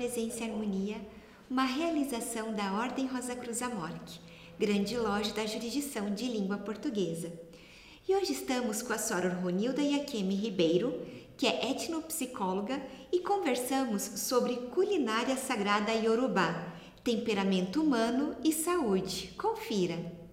Presença e Harmonia, uma realização da Ordem Rosa Cruz Amorque, grande loja da jurisdição de língua portuguesa. E hoje estamos com a Soror Ronilda Iakemi Ribeiro, que é etnopsicóloga, e conversamos sobre culinária sagrada iorubá, temperamento humano e saúde. Confira!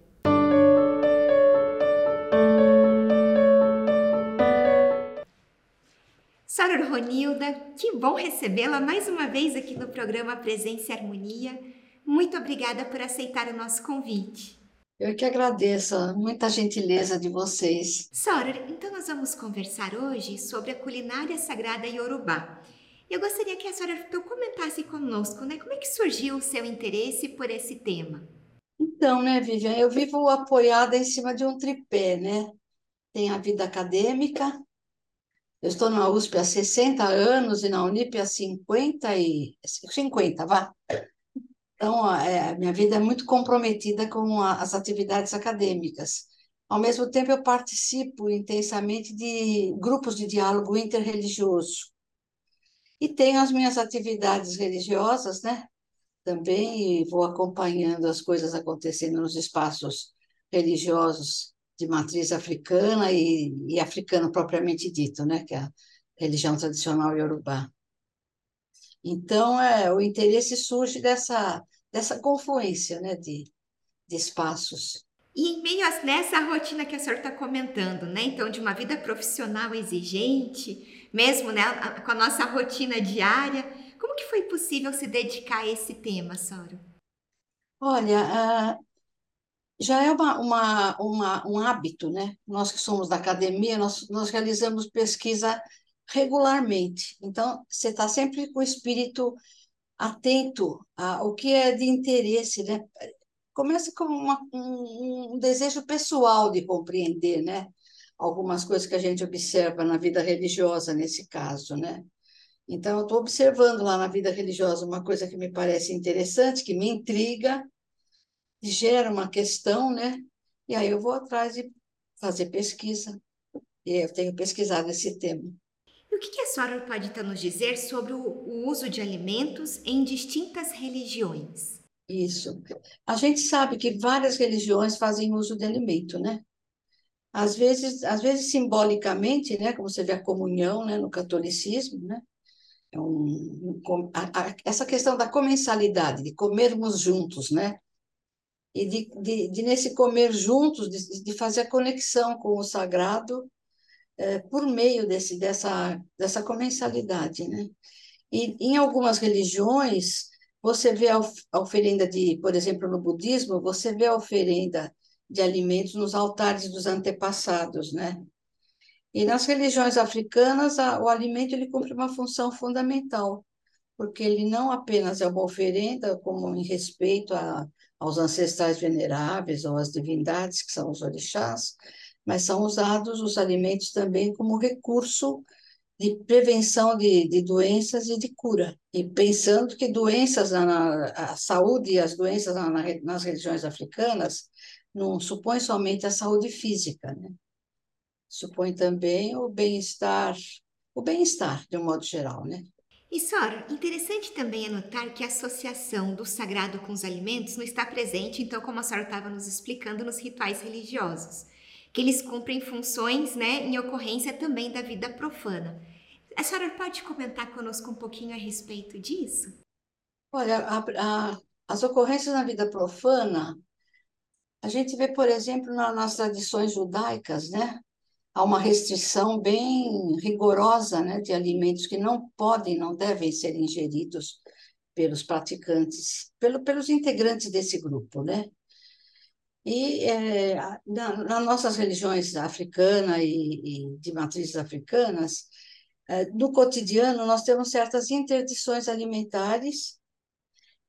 Soror Ronilda, que bom recebê-la mais uma vez aqui no programa Presença e Harmonia. Muito obrigada por aceitar o nosso convite. Eu que agradeço, muita gentileza de vocês. Soror, então nós vamos conversar hoje sobre a culinária sagrada iorubá. Eu gostaria que a senhora então comentasse conosco, né, como é que surgiu o seu interesse por esse tema? Então, né, Vivian, eu vivo apoiada em cima de um tripé, né? Tem a vida acadêmica, eu estou na USP há 60 anos e na Unip há 50 e 50, vá. Então, é, minha vida é muito comprometida com a, as atividades acadêmicas. Ao mesmo tempo, eu participo intensamente de grupos de diálogo interreligioso. E tenho as minhas atividades religiosas, né? Também vou acompanhando as coisas acontecendo nos espaços religiosos de matriz africana e, e africano propriamente dito, né, que é a religião tradicional iorubá. Então, é, o interesse surge dessa, dessa confluência né, de, de espaços. E em meio a nessa rotina que a senhora está comentando, né? Então, de uma vida profissional exigente, mesmo né, com a nossa rotina diária, como que foi possível se dedicar a esse tema, Soro? Olha, já é uma, uma, uma, um hábito, né? Nós que somos da academia, nós, nós realizamos pesquisa regularmente. Então, você está sempre com o espírito atento ao que é de interesse, né? Começa com uma, um, um desejo pessoal de compreender, né? Algumas coisas que a gente observa na vida religiosa, nesse caso, né? Então, eu estou observando lá na vida religiosa uma coisa que me parece interessante, que me intriga, gera uma questão, né? E aí eu vou atrás de fazer pesquisa. E eu tenho pesquisado esse tema. E o que a senhora pode então nos dizer sobre o, uso de alimentos em distintas religiões? Isso. A gente sabe que várias religiões fazem uso de alimento, né? Às vezes, às vezes simbolicamente, né, como você vê a comunhão, né, no catolicismo, né? É um, um, a, a, essa questão da comensalidade, de comermos juntos, né? E de, de, de nesse comer juntos, de, de, fazer a conexão com o sagrado é, por meio desse, dessa, dessa comensalidade. Né? E em algumas religiões, você vê a, a oferenda de, por exemplo, no budismo, você vê a oferenda de alimentos nos altares dos antepassados, né? E nas religiões africanas, a, o alimento ele cumpre uma função fundamental, porque ele não apenas é uma oferenda, como em respeito a, aos ancestrais veneráveis ou às divindades, que são os orixás, mas são usados os alimentos também como recurso de prevenção de, de doenças e de cura. E pensando que doenças, na, a saúde e as doenças na, nas religiões africanas não supõem somente a saúde física, né? supõe também o bem-estar, o bem-estar de um modo geral, né? E Sora, interessante também é notar que a associação do sagrado com os alimentos não está presente, então, como a Sora estava nos explicando, nos rituais religiosos, que eles cumprem funções né, em ocorrência também da vida profana. A senhora pode comentar conosco um pouquinho a respeito disso? Olha, a, a, as ocorrências na vida profana, a gente vê, por exemplo, na, nas tradições judaicas, né? Há uma restrição bem rigorosa né, de alimentos que não podem, não devem ser ingeridos pelos praticantes, pelo, pelos integrantes desse grupo, né? E é, na, nas nossas religiões africana e, e de matrizes africanas, é, no cotidiano nós temos certas interdições alimentares.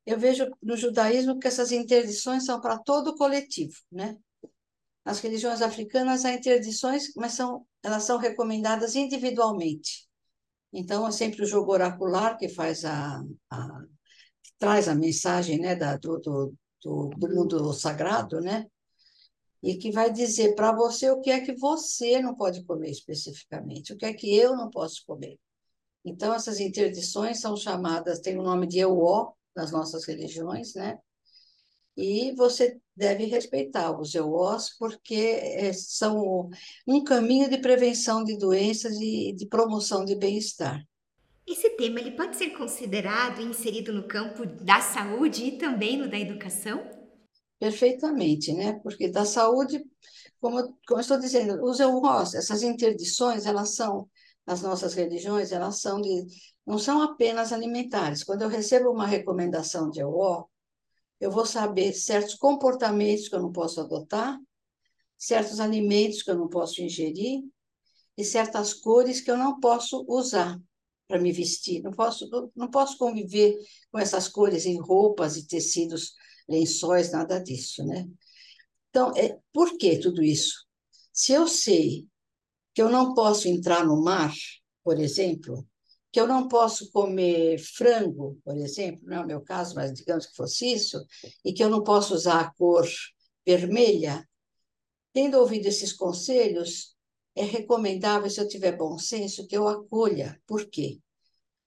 Eu vejo no judaísmo que essas interdições são para todo o coletivo, né? Nas religiões africanas há interdições, mas são, elas são recomendadas individualmente. Então, é sempre o jogo oracular que faz a, a que traz a mensagem né, da, do, do, do, do mundo sagrado, né? E que vai dizer para você o que é que você não pode comer especificamente, o que é que eu não posso comer. Então, essas interdições são chamadas, tem o nome de Euó nas nossas religiões, né? E você deve respeitar os EUOs, porque é, são um caminho de prevenção de doenças e de promoção de bem-estar. Esse tema ele pode ser considerado e inserido no campo da saúde e também no da educação? Perfeitamente, né? Porque da saúde, como, como eu estou dizendo, os EUOs, essas interdições, elas são as nossas religiões, elas são de, não são apenas alimentares. Quando eu recebo uma recomendação de EUO, eu vou saber certos comportamentos que eu não posso adotar, certos alimentos que eu não posso ingerir e certas cores que eu não posso usar para me vestir. Não posso, não posso conviver com essas cores em roupas e tecidos, lençóis, nada disso, né? Então, é, por que tudo isso? Se eu sei que eu não posso entrar no mar, por exemplo, que eu não posso comer frango, por exemplo, não é o meu caso, mas digamos que fosse isso, e que eu não posso usar a cor vermelha, tendo ouvido esses conselhos, é recomendável, se eu tiver bom senso, que eu acolha. Por quê?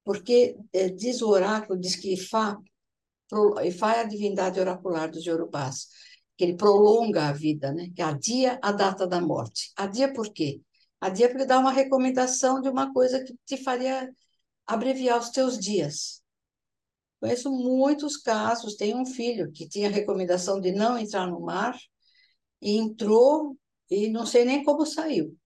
Porque é, diz o oráculo, diz que Ifá, Ifá é a divindade oracular dos Yorubás, que ele prolonga a vida, né? que adia a data da morte. Adia por quê? Adia porque dá uma recomendação de uma coisa que te faria abreviar os teus dias. Conheço muitos casos. Tem um filho que tinha recomendação de não entrar no mar e entrou e não sei nem como saiu.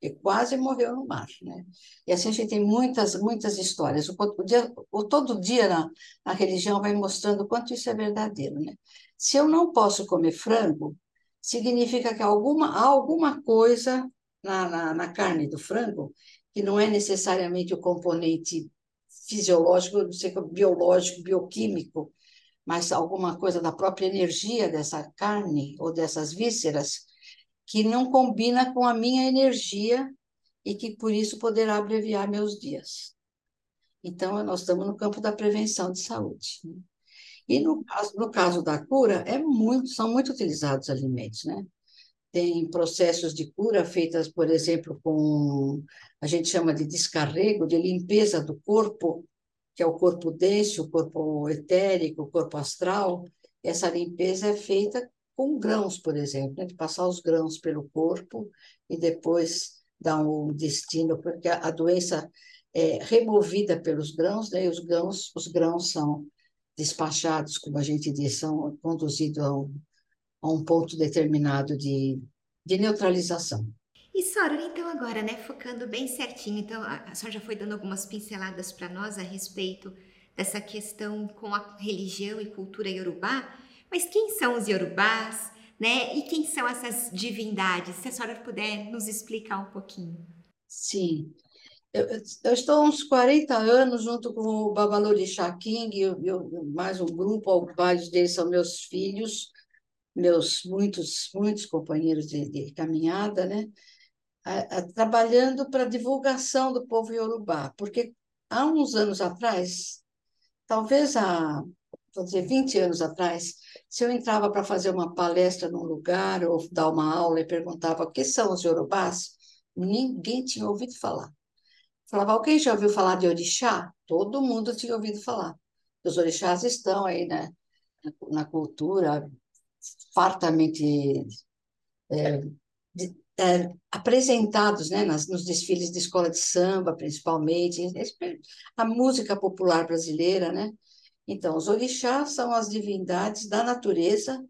E quase morreu no mar, né? E assim a gente tem muitas, muitas histórias. O, o, dia, o todo dia na, na religião vai mostrando o quanto isso é verdadeiro, né? Se eu não posso comer frango, significa que alguma, há alguma coisa na, na, na carne do frango que não é necessariamente o componente fisiológico, não sei, biológico, bioquímico, mas alguma coisa da própria energia dessa carne ou dessas vísceras que não combina com a minha energia e que por isso poderá abreviar meus dias. Então, nós estamos no campo da prevenção de saúde. Né? E no caso, no caso da cura, é muito, são muito utilizados alimentos, né? Tem processos de cura feitas, por exemplo, com a gente chama de descarrego, de limpeza do corpo, que é o corpo denso, o corpo etérico, o corpo astral. Essa limpeza é feita com grãos, por exemplo, né? de passar os grãos pelo corpo e depois dar um destino, porque a doença é removida pelos grãos, né? e os grãos, os grãos são despachados, como a gente diz, são conduzidos a um, a um ponto determinado de, de neutralização. E Sora, então agora, né, focando bem certinho, então a senhora já foi dando algumas pinceladas para nós a respeito dessa questão com a religião e cultura iorubá, mas quem são os iorubás, né, e quem são essas divindades? Se a senhora puder nos explicar um pouquinho. Sim, eu, eu, estou há uns 40 anos junto com o Babalorixá King, eu, eu, mais um grupo, vários deles são meus filhos, meus muitos, muitos companheiros de, de caminhada, né? A, a, trabalhando para divulgação do povo iorubá, porque há uns anos atrás, talvez há, vou dizer, 20 anos atrás, se eu entrava para fazer uma palestra num lugar ou dar uma aula e perguntava o que são os iorubás, ninguém tinha ouvido falar. Falava, alguém já ouviu falar de orixá? Todo mundo tinha ouvido falar. Os orixás estão aí né, na cultura fartamente é, de, é, apresentados né, nas, nos desfiles de escola de samba, principalmente, a música popular brasileira. Né? Então, os orixás são as divindades da natureza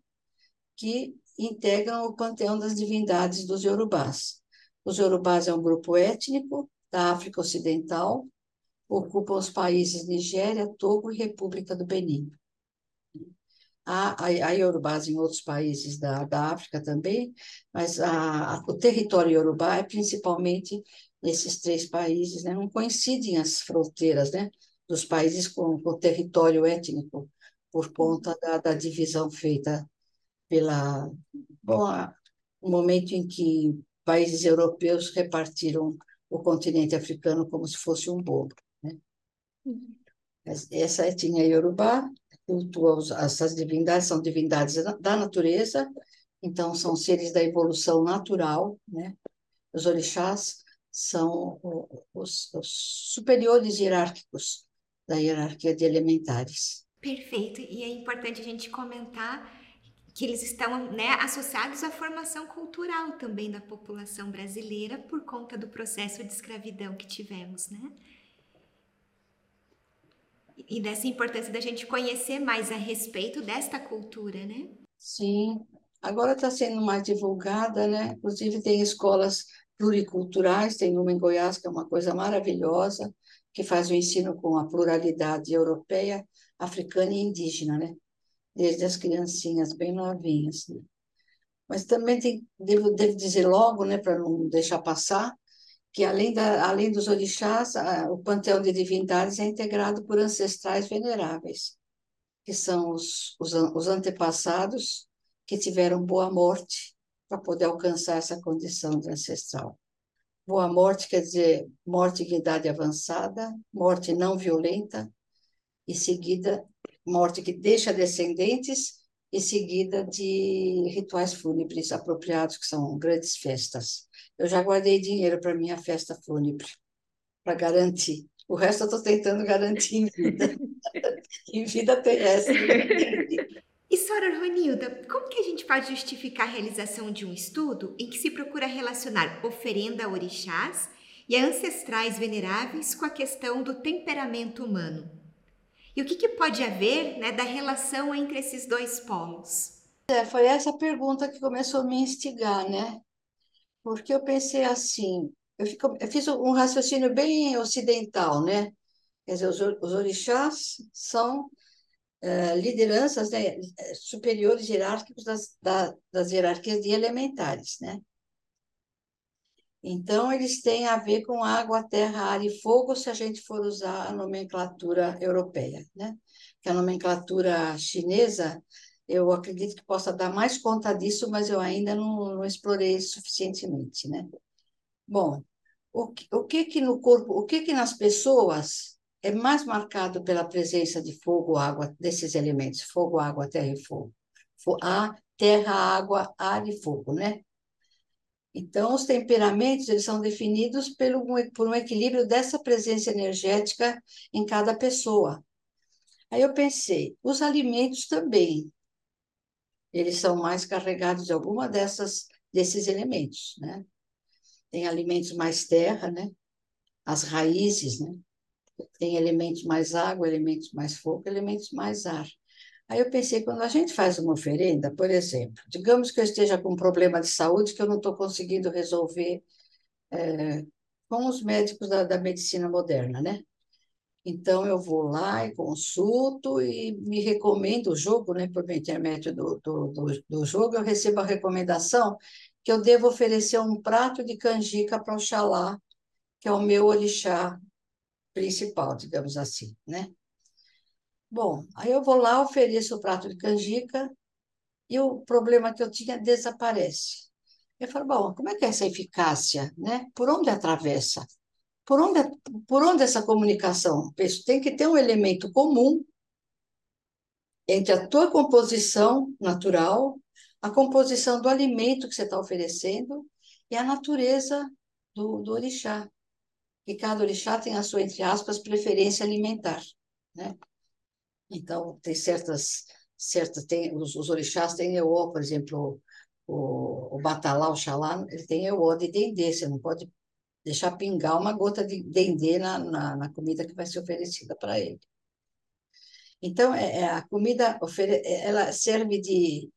que integram o panteão das divindades dos Yorubás. Os Yorubás é um grupo étnico da África Ocidental, ocupam os países Nigéria, Togo e República do Benin. Há, há, Yorubás em outros países da, da África também, mas a, a, o território Yorubá é principalmente nesses três países, né? não coincidem as fronteiras né? dos países com, com o território étnico, por conta da, da divisão feita pela bom, o momento em que países europeus repartiram o continente africano como se fosse um bolo. Né? Uhum. Essa etnia Yorubá cultua essas divindades, são divindades da natureza, então são seres da evolução natural, né? Os orixás são os, os superiores hierárquicos da hierarquia de elementares. Perfeito. E é importante a gente comentar que eles estão né, associados à formação cultural também da população brasileira por conta do processo de escravidão que tivemos, né? E dessa importância da gente conhecer mais a respeito desta cultura, né? Sim, agora está sendo mais divulgada, né? Inclusive tem escolas pluriculturais, tem uma em Goiás que é uma coisa maravilhosa, que faz o ensino com a pluralidade europeia, africana e indígena, né? desde as criancinhas bem novinhas. Né? Mas também tem, devo, devo dizer logo, né, para não deixar passar, que além, da, além dos orixás, a, o panteão de divindades é integrado por ancestrais veneráveis, que são os, os, os antepassados que tiveram boa morte para poder alcançar essa condição de ancestral. Boa morte quer dizer morte em idade avançada, morte não violenta, e seguida morte que deixa descendentes e seguida de rituais fúnebres apropriados, que são grandes festas. Eu já guardei dinheiro para minha festa fúnebre, para garantir. O resto eu estou tentando garantir em vida, em vida terrestre. E, Sora Ronilda, como que a gente pode justificar a realização de um estudo em que se procura relacionar oferenda a orixás e a ancestrais veneráveis com a questão do temperamento humano? E o que, que pode haver né, da relação entre esses dois polos? É, foi essa pergunta que começou a me instigar, né? Porque eu pensei assim, eu, fico, eu fiz um raciocínio bem ocidental, né? Quer dizer, os, os orixás são é, lideranças né, superiores hierárquicos das, da, das hierarquias de elementares, né? Então, eles têm a ver com água, terra, ar e fogo, se a gente for usar a nomenclatura europeia. Né? Que a nomenclatura chinesa, eu acredito que possa dar mais conta disso, mas eu ainda não, não explorei suficientemente. Né? Bom, o que, o que que no corpo, o que que nas pessoas é mais marcado pela presença de fogo, água, desses elementos, fogo, água, terra e fogo? A, terra, água, ar e fogo, né? Então, os temperamentos eles são definidos pelo, por um equilíbrio dessa presença energética em cada pessoa. Aí eu pensei, os alimentos também, eles são mais carregados de alguma dessas desses elementos, né? Tem alimentos mais terra, né? As raízes, né? Tem elementos mais água, elementos mais fogo, elementos mais ar. Aí eu pensei, quando a gente faz uma oferenda, por exemplo, digamos que eu esteja com um problema de saúde que eu não estou conseguindo resolver é, com os médicos da, da medicina moderna, né? Então, eu vou lá e consulto e me recomendo o jogo, né? Por intermédio do, do, do, do jogo, eu recebo a recomendação que eu devo oferecer um prato de canjica para Oxalá, que é o meu orixá principal, digamos assim, né? Bom, aí eu vou lá, ofereço o prato de canjica e o problema que eu tinha desaparece. Eu falo, bom, como é que é essa eficácia, né? Por onde atravessa? Por onde, por onde essa comunicação? Tem que ter um elemento comum entre a tua composição natural, a composição do alimento que você está oferecendo e a natureza do, do orixá. E cada orixá tem a sua, entre aspas, preferência alimentar, né? Então, tem certas, certas tem, os, os orixás têm eó, por exemplo, o, o Batalá, o Xalá, ele tem eó de dendê, você não pode deixar pingar uma gota de dendê na, na, na comida que vai ser oferecida para ele. Então, é, é, a comida ofere, ela serve de,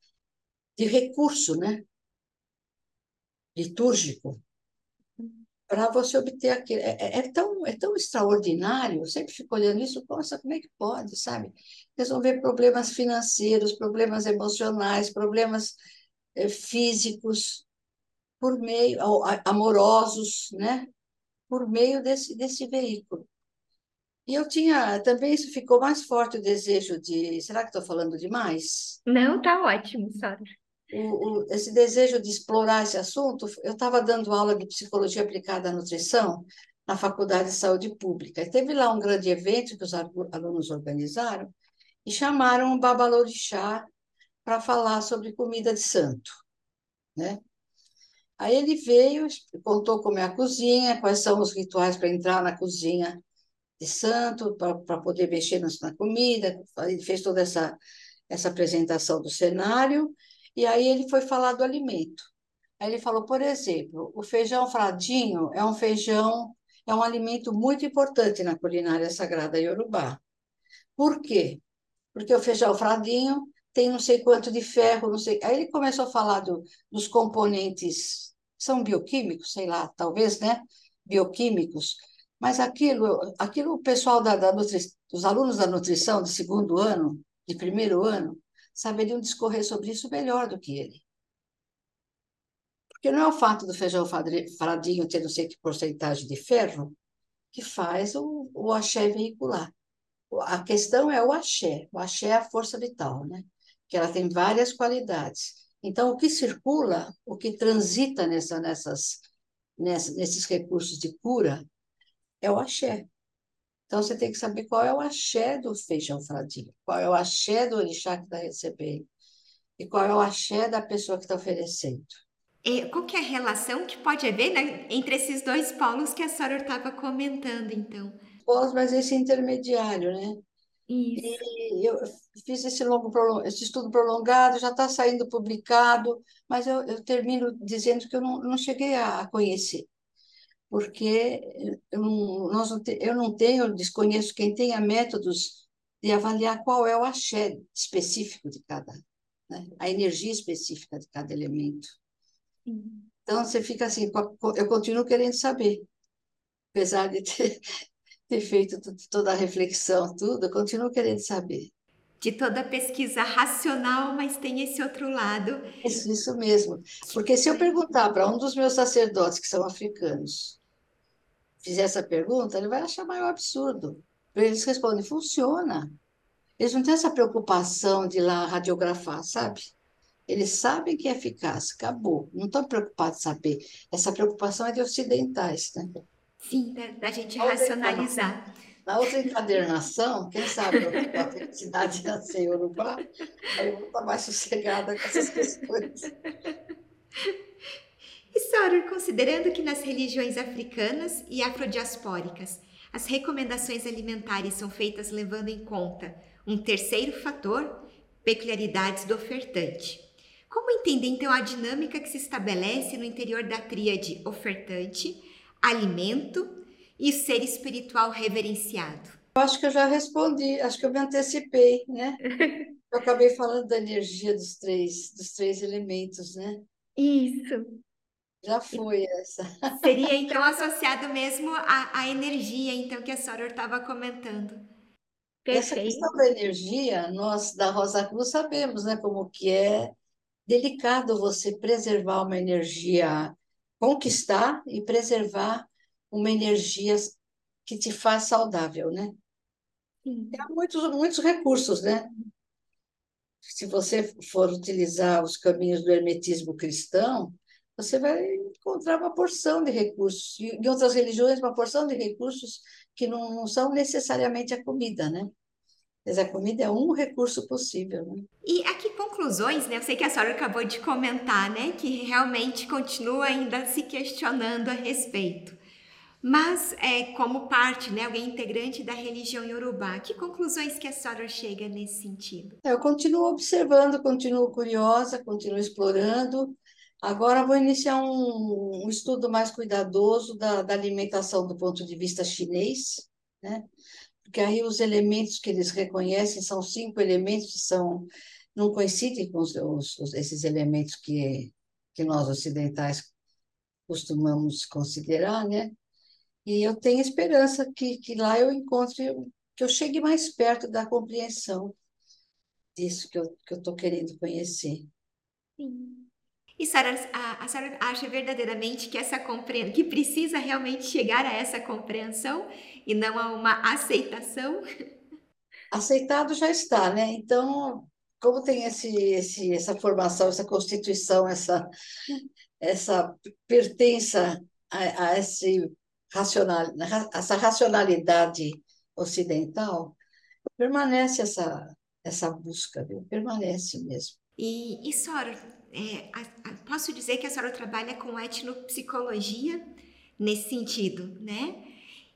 de recurso, né? Litúrgico, para você obter aquilo. É, é, é, tão, é tão extraordinário, eu sempre fico olhando isso, nossa, como é que pode, sabe? Resolver problemas financeiros, problemas emocionais, problemas é, físicos, por meio, amorosos, né? Por meio desse, desse veículo. E eu tinha, também isso ficou mais forte o desejo de, será que estou falando demais? Não, tá ótimo, Sara o, o, esse desejo de explorar esse assunto, eu estava dando aula de psicologia aplicada à nutrição na Faculdade de Saúde Pública. E teve lá um grande evento que os alunos organizaram e chamaram o Babalorixá para falar sobre comida de santo, né? Aí ele veio, contou como é a cozinha, quais são os rituais para entrar na cozinha de santo, para poder mexer na comida, ele fez toda essa, essa apresentação do cenário, e aí ele foi falar do alimento. Aí ele falou, por exemplo, o feijão fradinho é um feijão, é um alimento muito importante na culinária sagrada iorubá. Por quê? Porque o feijão fradinho tem não sei quanto de ferro, não sei. Aí ele começou a falar do, dos componentes, são bioquímicos, sei lá, talvez, né? Bioquímicos. Mas aquilo, aquilo o pessoal da, da os alunos da nutrição de segundo ano, de primeiro ano, saberiam discorrer sobre isso melhor do que ele. Porque não é o fato do feijão fradinho ter não sei que porcentagem de ferro que faz o, o axé veicular. A questão é o axé. O axé é a força vital, né? Que ela tem várias qualidades. Então, o que circula, o que transita nessa, nessas, nessas, nesses recursos de cura, é o axé. Então, você tem que saber qual é o axé do feijão fradinho, qual é o axé do orixá que está recebendo, e qual é o axé da pessoa que está oferecendo. E qual que é a relação que pode haver né, entre esses dois polos que a senhora estava comentando, então? Polos, mas esse intermediário, né? Isso. E eu fiz esse, longo, esse estudo prolongado, já está saindo publicado, mas eu, eu, termino dizendo que eu não, não cheguei a conhecer, porque eu não, nós não te, eu não tenho, desconheço quem tenha métodos de avaliar qual é o axé específico de cada, né? a energia específica de cada elemento. Então, você fica assim, eu continuo querendo saber, apesar de ter, ter feito toda a reflexão, tudo, eu continuo querendo saber. De toda a pesquisa racional, mas tem esse outro lado. Isso, isso mesmo. Porque se eu perguntar para um dos meus sacerdotes que são africanos, fizer essa pergunta, ele vai achar maior absurdo. Eles respondem, funciona. Eles não têm essa preocupação de ir lá radiografar, sabe? Eles sabem que é eficaz, acabou. Não estão preocupados em saber. Essa preocupação é de ocidentais, né? Sim, da, da gente racionalizar. Na outra encadernação, quem sabe a felicidade nascer em Urubá, aí eu vou estar mais sossegada com essas questões. E, Soror, considerando que nas religiões africanas e afrodiaspóricas as recomendações alimentares são feitas levando em conta um terceiro fator, peculiaridades do ofertante. Como entender então a dinâmica que se estabelece no interior da tríade ofertante, alimento e ser espiritual reverenciado? Eu acho que eu já respondi, acho que eu me antecipei, né? Eu acabei falando da energia dos três, dos três elementos, né? Isso. Já foi essa. Seria então associado mesmo à, à energia, então, que a Soror estava comentando. Perfeito. Essa questão da energia, nós da Rosa Cruz sabemos, né, como que é delicado você preservar uma energia conquistar e preservar uma energia que te faz saudável, né? Há muitos, muitos recursos, né? Se você for utilizar os caminhos do hermetismo cristão, você vai encontrar uma porção de recursos. E em outras religiões, uma porção de recursos que não, não são necessariamente a comida, né? Mas a comida é um recurso possível. Né? E a que conclusões, né? Eu sei que a senhora acabou de comentar, né? Que realmente continua ainda se questionando a respeito. Mas, é, como parte, né, alguém integrante da religião iorubá, que conclusões que a senhora chega nesse sentido? Eu continuo observando, continuo curiosa, continuo explorando. Agora vou iniciar um, um estudo mais cuidadoso da, da alimentação do ponto de vista chinês, né? Porque aí os elementos que eles reconhecem são cinco elementos que são não coincidem com os, os, esses elementos que, que nós ocidentais costumamos considerar, né? E eu tenho esperança que, que lá eu encontre, que eu chegue mais perto da compreensão disso que eu estou que eu querendo conhecer. Sim. E Sarah, a, a Sarah acha verdadeiramente que essa compreensão, que precisa realmente chegar a essa compreensão e não a uma aceitação? Aceitado já está, né? Então, como tem esse, esse, essa formação, essa constituição, essa, essa pertença a, a esse racional, essa racionalidade ocidental, permanece essa, essa busca, viu? permanece mesmo. E, e Sora, é, a, a, posso dizer que a senhora trabalha com etnopsicologia nesse sentido, né?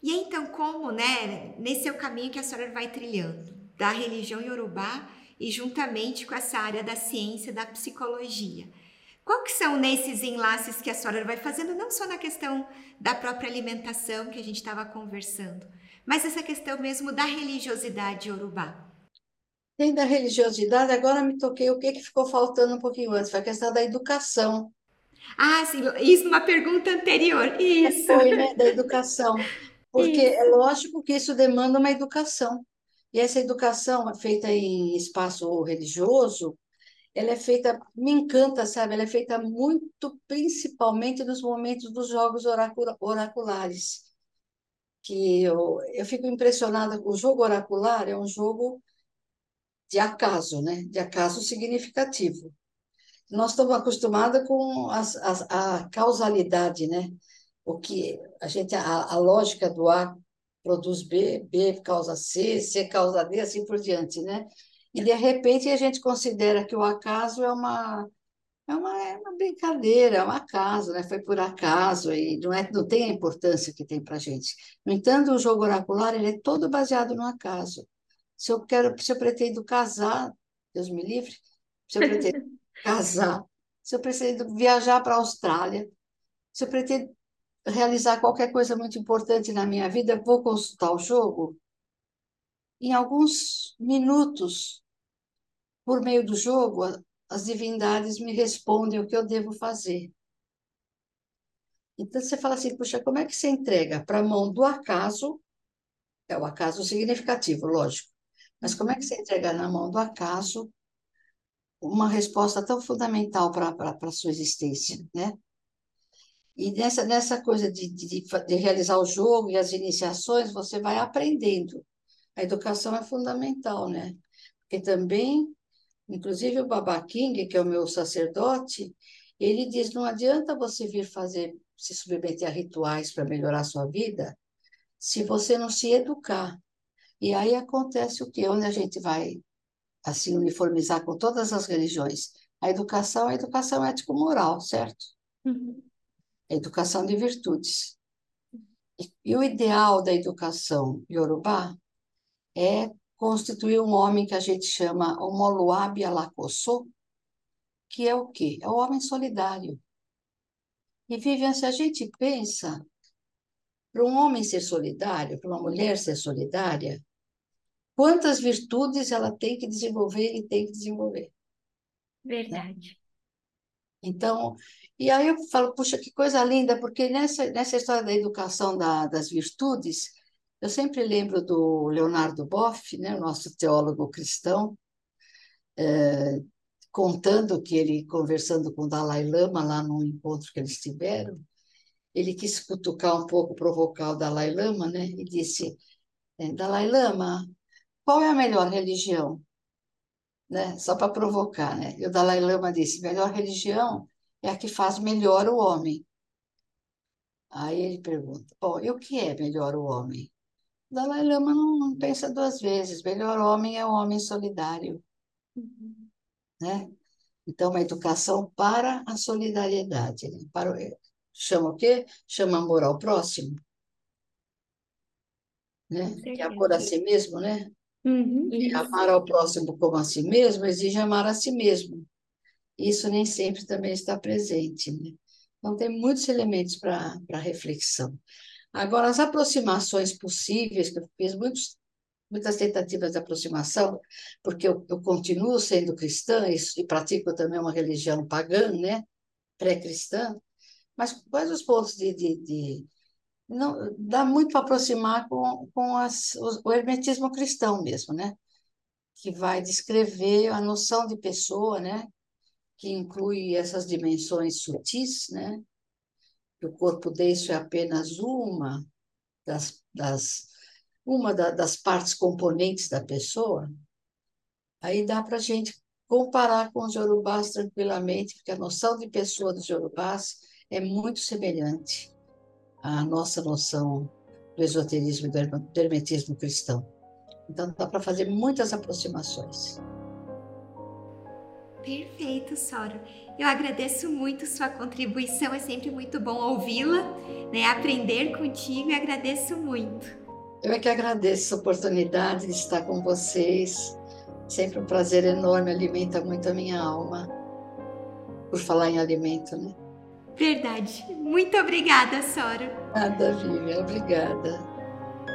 E então, como, né, nesse é o caminho que a senhora vai trilhando, da religião iorubá e juntamente com essa área da ciência, da psicologia. Qual que são nesses enlaces que a senhora vai fazendo, não só na questão da própria alimentação que a gente estava conversando, mas essa questão mesmo da religiosidade iorubá? Tem da religiosidade, agora me toquei o que, que ficou faltando um pouquinho antes, foi a questão da educação. Ah, sim, isso numa pergunta anterior, isso. Foi, né, da educação. Porque isso. é lógico que isso demanda uma educação. E essa educação feita em espaço religioso, ela é feita, me encanta, sabe? Ela é feita muito, principalmente nos momentos dos jogos oraculares. Que eu, eu fico impressionada com o jogo oracular, é um jogo de acaso, né? De acaso significativo. Nós estamos acostumados com a causalidade, né? O que a gente a, a lógica do A produz B, B causa C, C causa D, assim por diante, né? E de repente a gente considera que o acaso é uma é uma, é uma brincadeira, é um acaso, né? Foi por acaso e não é não tem a importância que tem para gente. No entanto, o jogo oracular ele é todo baseado no acaso. Se eu quero, se eu pretendo casar, Deus me livre, se eu pretendo casar, se eu pretendo viajar para a Austrália, se eu pretendo realizar qualquer coisa muito importante na minha vida, vou consultar o jogo. Em alguns minutos, por meio do jogo, as divindades me respondem o que eu devo fazer. Então você fala assim, puxa, como é que você entrega para a mão do acaso? É o acaso significativo, lógico. Mas como é que você entrega na mão do acaso uma resposta tão fundamental para a sua existência, né? E nessa, nessa coisa de, de, de realizar o jogo e as iniciações, você vai aprendendo. A educação é fundamental, né? Porque também, inclusive o Baba King, que é o meu sacerdote, ele diz, não adianta você vir fazer, se submeter a rituais para melhorar a sua vida, se você não se educar. E aí acontece o quê? Onde a gente vai assim uniformizar com todas as religiões? A educação é a educação ético-moral, certo? Uhum. A educação de virtudes. E, e o ideal da educação iorubá é constituir um homem que a gente chama homoluabi alakoso, que é o quê? É o homem solidário. E, Vivian, se a gente pensa, para um homem ser solidário, para uma mulher ser solidária, quantas virtudes ela tem que desenvolver e tem que desenvolver. Verdade. Então, e aí eu falo, puxa, que coisa linda, porque nessa, nessa história da educação da, das virtudes, eu sempre lembro do Leonardo Boff, né, nosso teólogo cristão, é, contando que ele, conversando com o Dalai Lama lá num encontro que eles tiveram, ele quis cutucar um pouco, provocar o Dalai Lama, né, e disse, é, Dalai Lama, qual é a melhor religião? Né? Só para provocar, né? E o Dalai Lama disse: melhor religião é a que faz melhor o homem. Aí ele pergunta: bom, e o que é melhor o homem? O Dalai Lama não, não pensa duas vezes: melhor homem é o homem solidário. Uhum. Né? Então, uma educação para a solidariedade. Né? Para, chama o quê? Chama amor ao próximo. Né? Que é amor a si mesmo, né? Uhum, amar ao próximo como a si mesmo exige amar a si mesmo. Isso nem sempre também está presente. Né? Então, tem muitos elementos para reflexão. Agora, as aproximações possíveis, que eu fiz muitos, muitas tentativas de aproximação, porque eu, eu continuo sendo cristã e, e, pratico também uma religião pagã, né? pré-cristã, mas quais os pontos de, de, de não dá muito para aproximar com, com as, o, o hermetismo cristão mesmo, né? Que vai descrever a noção de pessoa, né? Que inclui essas dimensões sutis, né? Que o corpo denso é apenas uma das, das uma da, das partes componentes da pessoa. Aí dá para a gente comparar com os yorubás tranquilamente, porque a noção de pessoa dos yorubás é muito semelhante a nossa noção do esoterismo e do hermetismo cristão. Então, dá para fazer muitas aproximações. Perfeito, Soro. Eu agradeço muito sua contribuição, é sempre muito bom ouvi-la, né? aprender contigo e agradeço muito. Eu é que agradeço a oportunidade de estar com vocês. Sempre um prazer enorme, alimenta muito a minha alma. Por falar em alimento, né? Verdade. Muito obrigada, Soro. Nada, Vivian. Obrigada.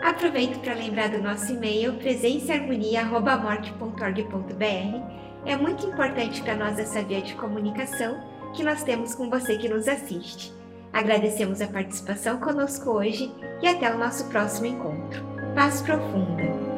Aproveito para lembrar do nosso e-mail presençaharmonia.morte.org.br é muito importante para nós essa via de comunicação que nós temos com você que nos assiste. Agradecemos a participação conosco hoje e até o nosso próximo encontro. Paz profunda!